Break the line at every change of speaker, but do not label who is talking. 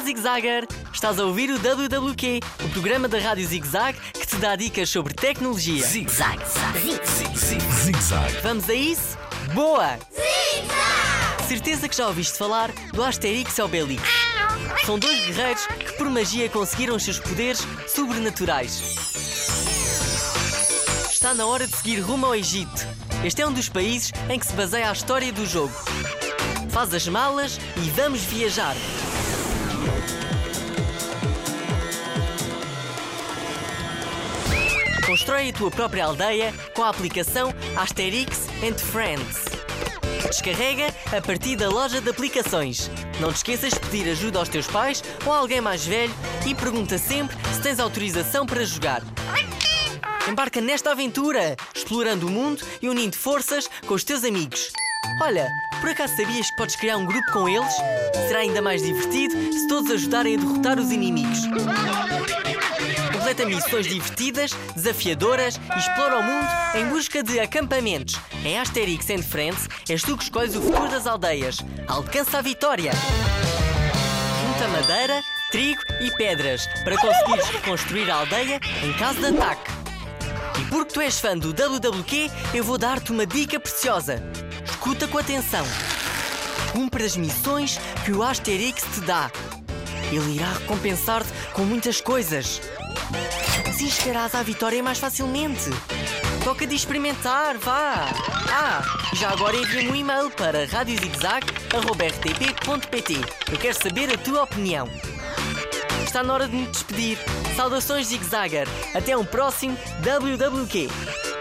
Zigzagger! Estás a ouvir o WWQ, o programa da Rádio Zig Zag que te dá dicas sobre tecnologia.
Zig Zag, Zig Zig Zig Zag.
Vamos a isso? Boa! Certeza que já ouviste falar do Asterix e Obelix. São dois guerreiros que por magia conseguiram os seus poderes sobrenaturais. Está na hora de seguir rumo ao Egito. Este é um dos países em que se baseia a história do jogo. Faz as malas e vamos viajar. Constrói a tua própria aldeia com a aplicação Asterix and Friends. Descarrega a partir da loja de aplicações. Não te esqueças de pedir ajuda aos teus pais ou a alguém mais velho e pergunta sempre se tens autorização para jogar. Embarca nesta aventura, explorando o mundo e unindo forças com os teus amigos. Olha, por acaso sabias que podes criar um grupo com eles? Será ainda mais divertido se todos ajudarem a derrotar os inimigos. Completa missões divertidas, desafiadoras e explora o mundo em busca de acampamentos. Em Asterix and Friends, és tu que escolhes o futuro das aldeias. Alcança a vitória! Junta madeira, trigo e pedras para conseguires reconstruir a aldeia em caso de ataque. E porque tu és fã do WWQ, eu vou dar-te uma dica preciosa. Escuta com atenção. Cumpre as missões que o Asterix te dá. Ele irá recompensar-te com muitas coisas. Assim chegarás à vitória mais facilmente. Toca de experimentar, vá! Ah, já agora envia-me um e-mail para radiozigzag.rtp.pt. Eu quero saber a tua opinião. Está na hora de me despedir. Saudações Zigzagger. Até um próximo WWQ.